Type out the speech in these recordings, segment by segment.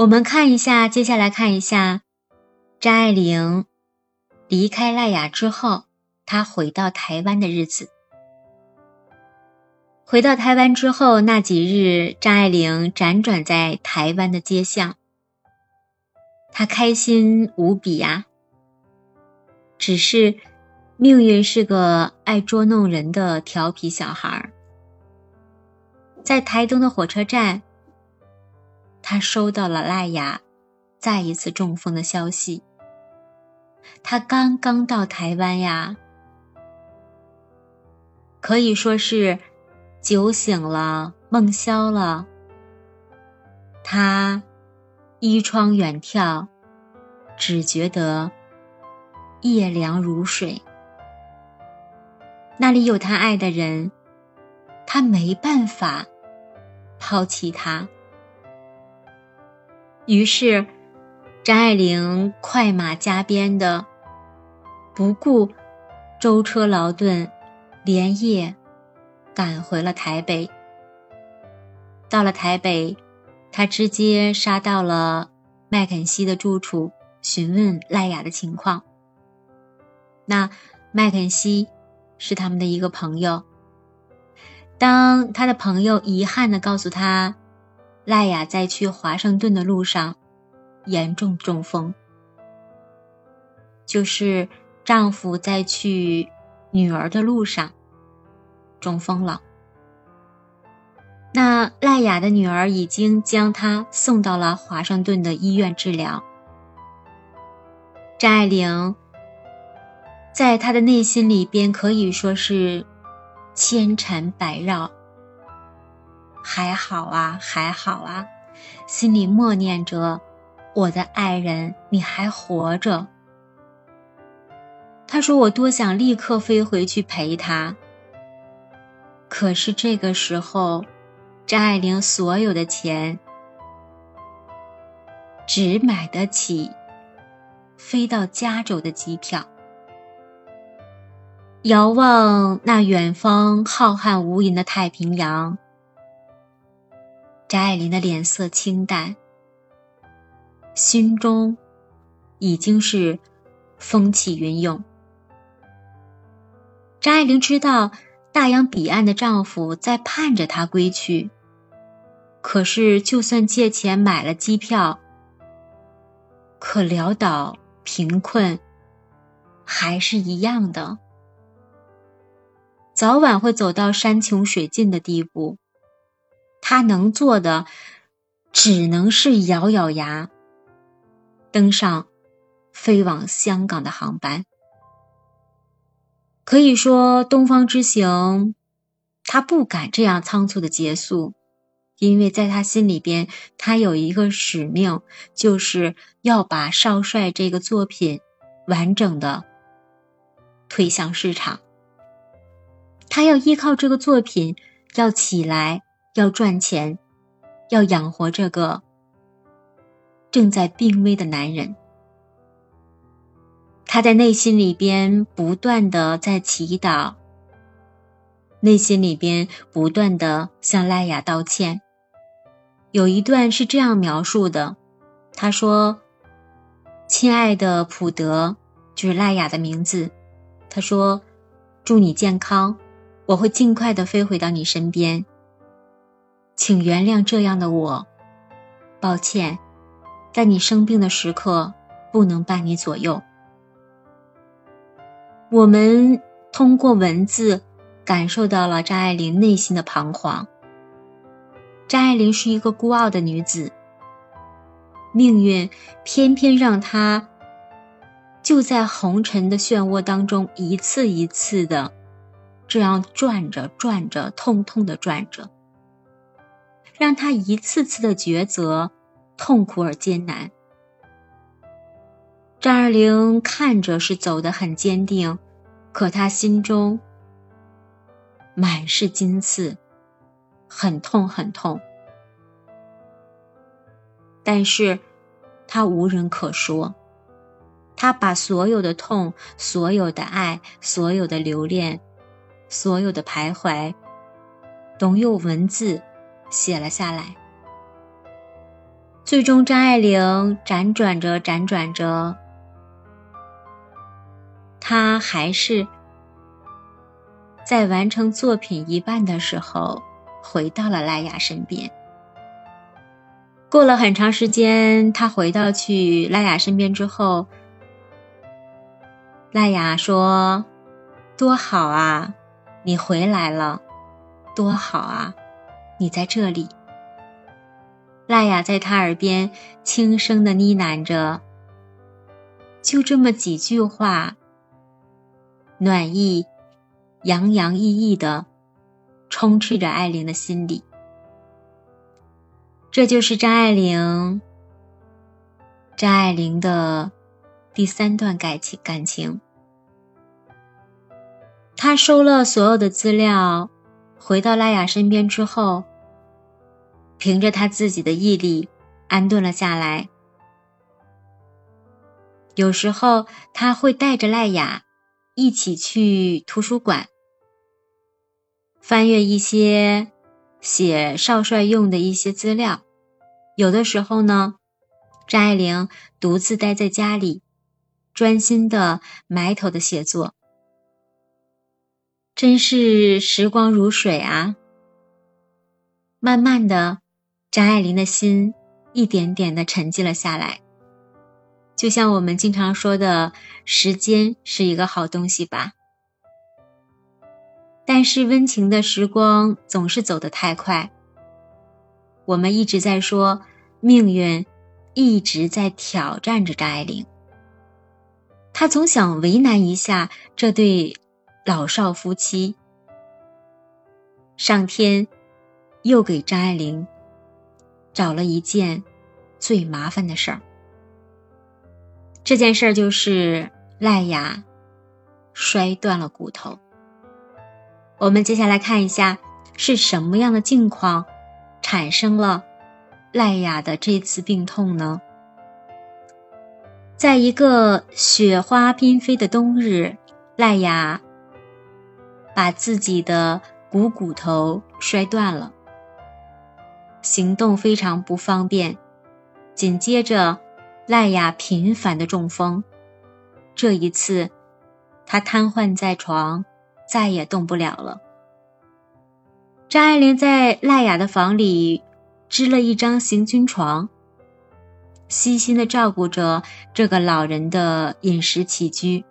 我们看一下，接下来看一下张爱玲离开赖雅之后，她回到台湾的日子。回到台湾之后，那几日，张爱玲辗转在台湾的街巷，她开心无比呀。只是，命运是个爱捉弄人的调皮小孩儿。在台东的火车站。他收到了赖雅再一次中风的消息。他刚刚到台湾呀，可以说是酒醒了，梦消了。他依窗远眺，只觉得夜凉如水。那里有他爱的人，他没办法抛弃他。于是，张爱玲快马加鞭的，不顾舟车劳顿，连夜赶回了台北。到了台北，他直接杀到了麦肯锡的住处，询问赖雅的情况。那麦肯锡是他们的一个朋友。当他的朋友遗憾的告诉他。赖雅在去华盛顿的路上，严重中风。就是丈夫在去女儿的路上，中风了。那赖雅的女儿已经将她送到了华盛顿的医院治疗。张爱玲在她的内心里边可以说是千缠百绕。还好啊，还好啊，心里默念着：“我的爱人，你还活着。”他说：“我多想立刻飞回去陪他。”可是这个时候，张爱玲所有的钱只买得起飞到加州的机票。遥望那远方浩瀚无垠的太平洋。张爱玲的脸色清淡，心中已经是风起云涌。张爱玲知道大洋彼岸的丈夫在盼着她归去，可是就算借钱买了机票，可潦倒贫困还是一样的，早晚会走到山穷水尽的地步。他能做的，只能是咬咬牙，登上飞往香港的航班。可以说，东方之行，他不敢这样仓促的结束，因为在他心里边，他有一个使命，就是要把少帅这个作品完整的推向市场。他要依靠这个作品要起来。要赚钱，要养活这个正在病危的男人。他在内心里边不断的在祈祷，内心里边不断的向赖雅道歉。有一段是这样描述的：“他说，亲爱的普德，就是赖雅的名字。他说，祝你健康，我会尽快的飞回到你身边。”请原谅这样的我，抱歉，在你生病的时刻不能伴你左右。我们通过文字感受到了张爱玲内心的彷徨。张爱玲是一个孤傲的女子，命运偏偏让她就在红尘的漩涡当中一次一次的这样转着转着，痛痛的转着。让他一次次的抉择，痛苦而艰难。张爱玲看着是走得很坚定，可她心中满是金刺，很痛很痛。但是，她无人可说，她把所有的痛、所有的爱、所有的留恋、所有的徘徊，都用文字。写了下来。最终，张爱玲辗转着，辗转着，她还是在完成作品一半的时候，回到了赖雅身边。过了很长时间，他回到去赖雅身边之后，赖雅说：“多好啊，你回来了，多好啊，你在这里。”赖雅在他耳边轻声的呢喃着，就这么几句话，暖意洋洋溢溢的充斥着艾琳的心里。这就是张爱玲，张爱玲的第三段感情感情。他收了所有的资料，回到拉雅身边之后，凭着他自己的毅力，安顿了下来。有时候他会带着赖雅一起去图书馆，翻阅一些。写少帅用的一些资料，有的时候呢，张爱玲独自待在家里，专心的埋头的写作，真是时光如水啊！慢慢的，张爱玲的心一点点的沉寂了下来，就像我们经常说的，时间是一个好东西吧。但是温情的时光总是走得太快。我们一直在说，命运一直在挑战着张爱玲。他总想为难一下这对老少夫妻。上天又给张爱玲找了一件最麻烦的事儿。这件事儿就是赖雅摔断了骨头。我们接下来看一下是什么样的境况产生了赖雅的这次病痛呢？在一个雪花缤飞的冬日，赖雅把自己的股骨头摔断了，行动非常不方便。紧接着，赖雅频繁的中风，这一次，她瘫痪在床。再也动不了了。张爱玲在赖雅的房里支了一张行军床，悉心的照顾着这个老人的饮食起居。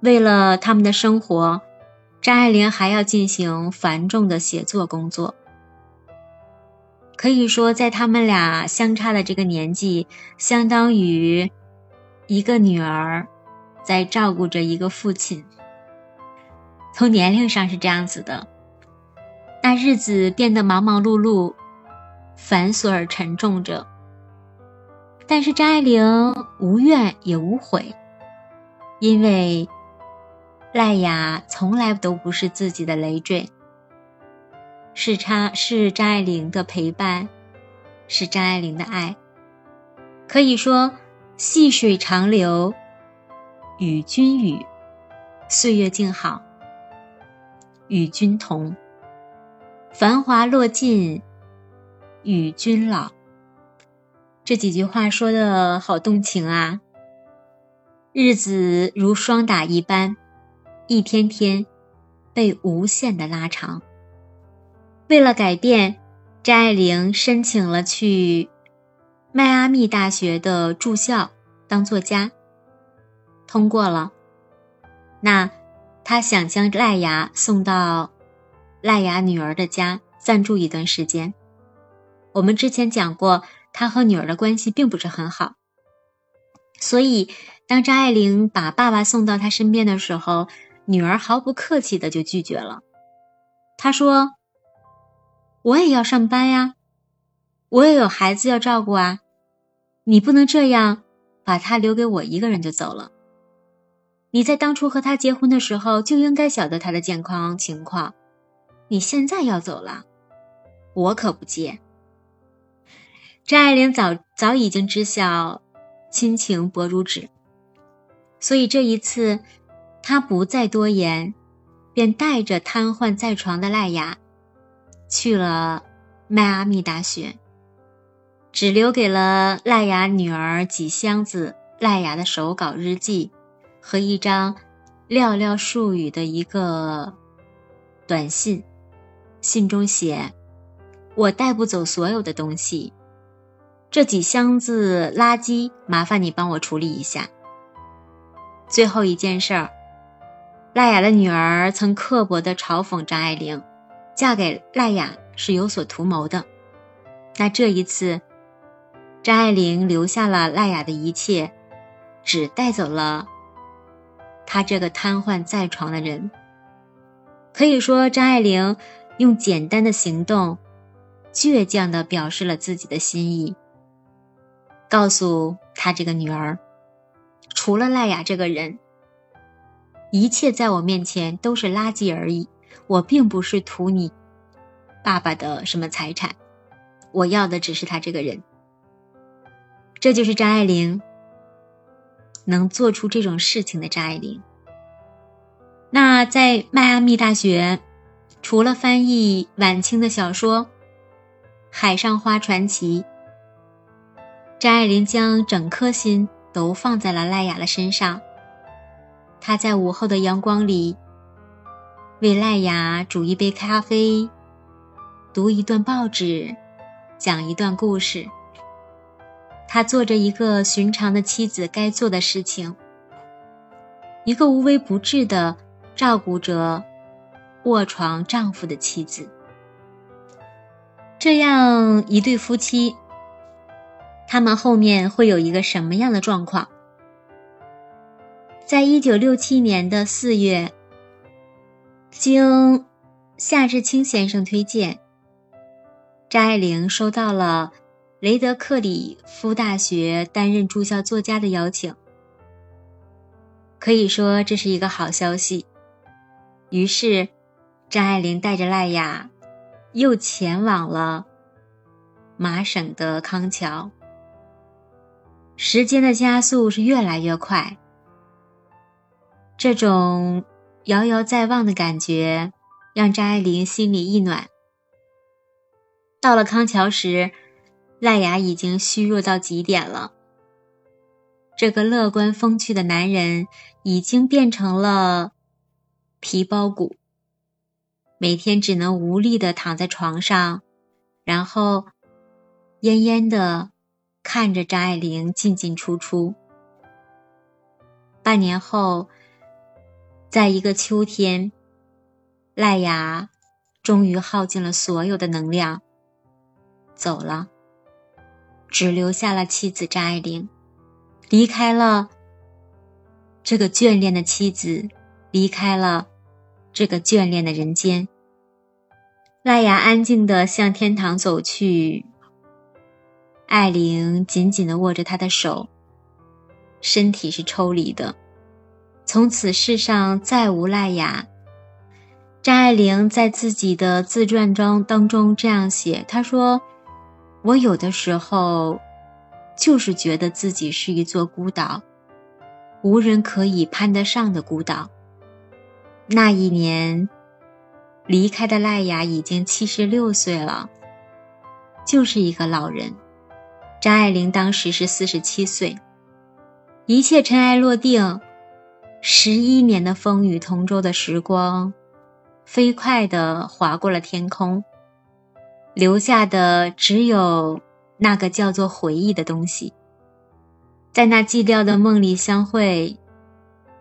为了他们的生活，张爱玲还要进行繁重的写作工作。可以说，在他们俩相差的这个年纪，相当于一个女儿在照顾着一个父亲。从年龄上是这样子的，那日子变得忙忙碌碌、繁琐而沉重着。但是张爱玲无怨也无悔，因为赖雅从来都不是自己的累赘，是她是张爱玲的陪伴，是张爱玲的爱。可以说，细水长流，与君语，岁月静好。与君同，繁华落尽，与君老。这几句话说的好动情啊！日子如霜打一般，一天天被无限的拉长。为了改变，张爱玲申请了去迈阿密大学的住校当作家，通过了。那。他想将赖雅送到赖雅女儿的家暂住一段时间。我们之前讲过，他和女儿的关系并不是很好，所以当张爱玲把爸爸送到他身边的时候，女儿毫不客气的就拒绝了。她说：“我也要上班呀，我也有孩子要照顾啊，你不能这样把他留给我一个人就走了。”你在当初和他结婚的时候就应该晓得他的健康情况，你现在要走了，我可不接。张爱玲早早已经知晓亲情薄如纸，所以这一次，她不再多言，便带着瘫痪在床的赖雅去了迈阿密大学。只留给了赖雅女儿几箱子赖雅的手稿日记和一张寥寥数语的一个短信，信中写：“我带不走所有的东西，这几箱子垃圾麻烦你帮我处理一下。”最后一件事儿，赖雅的女儿曾刻薄地嘲讽张爱玲，嫁给赖雅是有所图谋的。那这一次，张爱玲留下了赖雅的一切，只带走了她这个瘫痪在床的人。可以说，张爱玲用简单的行动，倔强地表示了自己的心意，告诉她这个女儿。除了赖雅这个人，一切在我面前都是垃圾而已。我并不是图你爸爸的什么财产，我要的只是他这个人。这就是张爱玲能做出这种事情的张爱玲。那在迈阿密大学，除了翻译晚清的小说《海上花传奇》，张爱玲将整颗心。都放在了赖雅的身上。她在午后的阳光里，为赖雅煮一杯咖啡，读一段报纸，讲一段故事。他做着一个寻常的妻子该做的事情，一个无微不至的照顾着卧床丈夫的妻子。这样一对夫妻。他们后面会有一个什么样的状况？在一九六七年的四月，经夏志清先生推荐，张爱玲收到了雷德克里夫大学担任驻校作家的邀请。可以说这是一个好消息。于是，张爱玲带着赖雅，又前往了麻省的康桥。时间的加速是越来越快，这种遥遥在望的感觉让张爱玲心里一暖。到了康桥时，赖雅已经虚弱到极点了。这个乐观风趣的男人已经变成了皮包骨，每天只能无力的躺在床上，然后恹恹的。看着张爱玲进进出出。半年后，在一个秋天，赖雅终于耗尽了所有的能量，走了，只留下了妻子张爱玲，离开了这个眷恋的妻子，离开了这个眷恋的人间。赖雅安静的向天堂走去。艾玲紧紧地握着他的手，身体是抽离的。从此世上再无赖雅。张爱玲在自己的自传中当中这样写：“她说，我有的时候，就是觉得自己是一座孤岛，无人可以攀得上的孤岛。”那一年，离开的赖雅已经七十六岁了，就是一个老人。张爱玲当时是四十七岁，一切尘埃落定，十一年的风雨同舟的时光，飞快地划过了天空，留下的只有那个叫做回忆的东西。在那寂寥的梦里相会，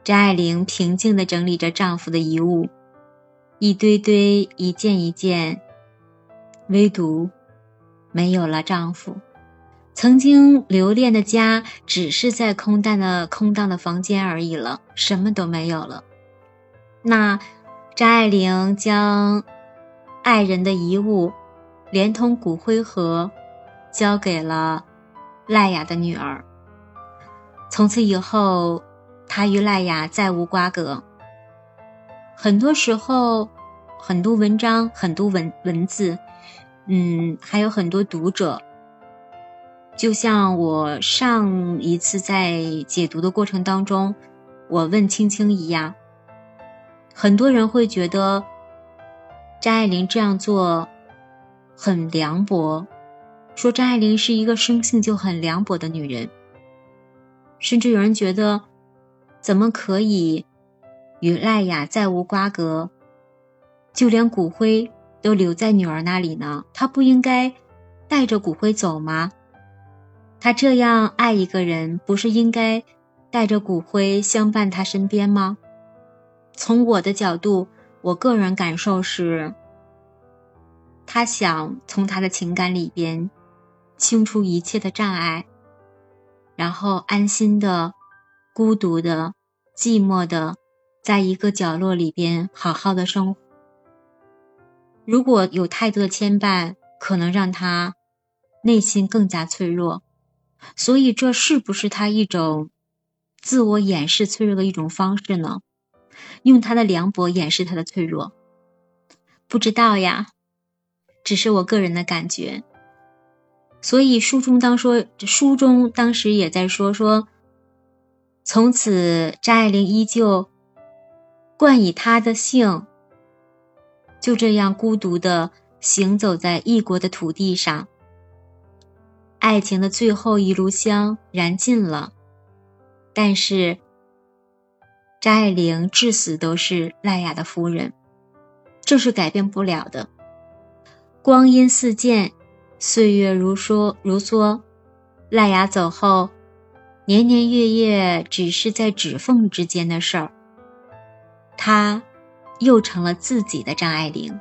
张爱玲平静地整理着丈夫的遗物，一堆堆，一件一件，唯独没有了丈夫。曾经留恋的家，只是在空荡的空荡的房间而已了，什么都没有了。那张爱玲将爱人的遗物，连同骨灰盒，交给了赖雅的女儿。从此以后，她与赖雅再无瓜葛。很多时候，很多文章，很多文文字，嗯，还有很多读者。就像我上一次在解读的过程当中，我问青青一样，很多人会觉得张爱玲这样做很凉薄，说张爱玲是一个生性就很凉薄的女人，甚至有人觉得，怎么可以与赖雅再无瓜葛，就连骨灰都留在女儿那里呢？她不应该带着骨灰走吗？他这样爱一个人，不是应该带着骨灰相伴他身边吗？从我的角度，我个人感受是，他想从他的情感里边清除一切的障碍，然后安心的、孤独的、寂寞的，在一个角落里边好好的生活。如果有太多的牵绊，可能让他内心更加脆弱，所以这是不是他一种自我掩饰脆弱的一种方式呢？用他的凉薄掩饰他的脆弱，不知道呀，只是我个人的感觉。所以书中当说，书中当时也在说说，从此张爱玲依旧冠以他的姓，就这样孤独的行走在异国的土地上。爱情的最后一炉香燃尽了，但是。张爱玲至死都是赖雅的夫人，这是改变不了的。光阴似箭，岁月如梭如梭。赖雅走后，年年月月只是在指缝之间的事儿。她又成了自己的张爱玲，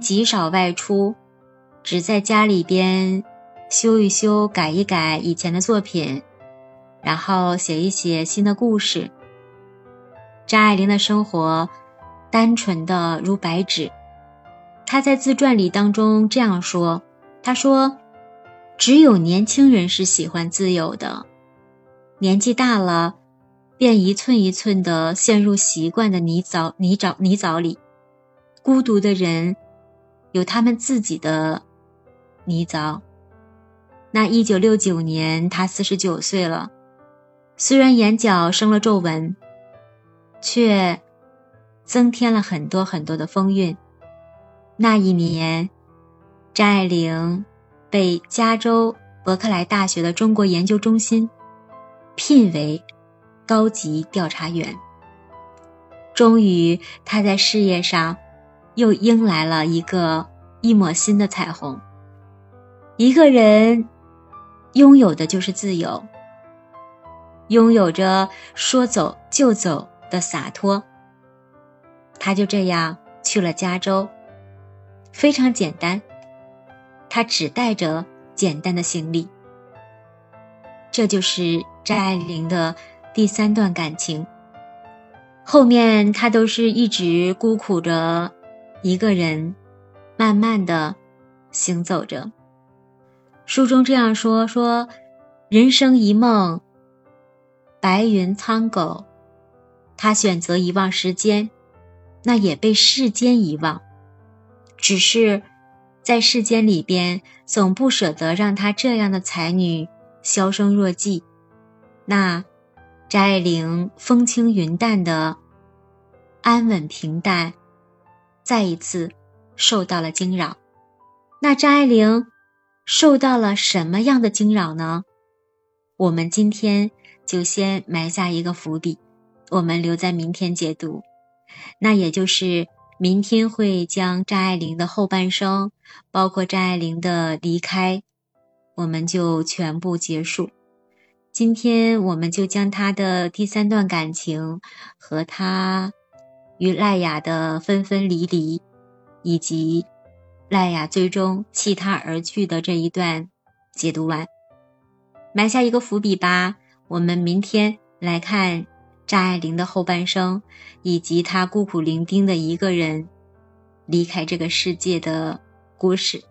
极少外出，只在家里边修一修、改一改以前的作品，然后写一写新的故事。张爱玲的生活单纯的如白纸，她在自传里当中这样说：“她说，只有年轻人是喜欢自由的，年纪大了，便一寸一寸的陷入习惯的泥沼泥沼泥沼里。孤独的人有他们自己的泥沼。那一九六九年，他四十九岁了，虽然眼角生了皱纹。”却增添了很多很多的风韵。那一年，张爱玲被加州伯克莱大学的中国研究中心聘为高级调查员。终于，她在事业上又迎来了一个一抹新的彩虹。一个人拥有的就是自由，拥有着说走就走。的洒脱，他就这样去了加州，非常简单，他只带着简单的行李。这就是张爱玲的第三段感情。后面他都是一直孤苦着一个人，慢慢的行走着。书中这样说：说人生一梦，白云苍狗。他选择遗忘时间，那也被世间遗忘。只是在世间里边，总不舍得让他这样的才女销声若迹。那张爱玲风轻云淡的安稳平淡，再一次受到了惊扰。那张爱玲受到了什么样的惊扰呢？我们今天就先埋下一个伏笔。我们留在明天解读，那也就是明天会将张爱玲的后半生，包括张爱玲的离开，我们就全部结束。今天我们就将她的第三段感情和她与赖雅的分分离离，以及赖雅最终弃他而去的这一段解读完，埋下一个伏笔吧。我们明天来看。张爱玲的后半生，以及她孤苦伶仃的一个人离开这个世界的故事。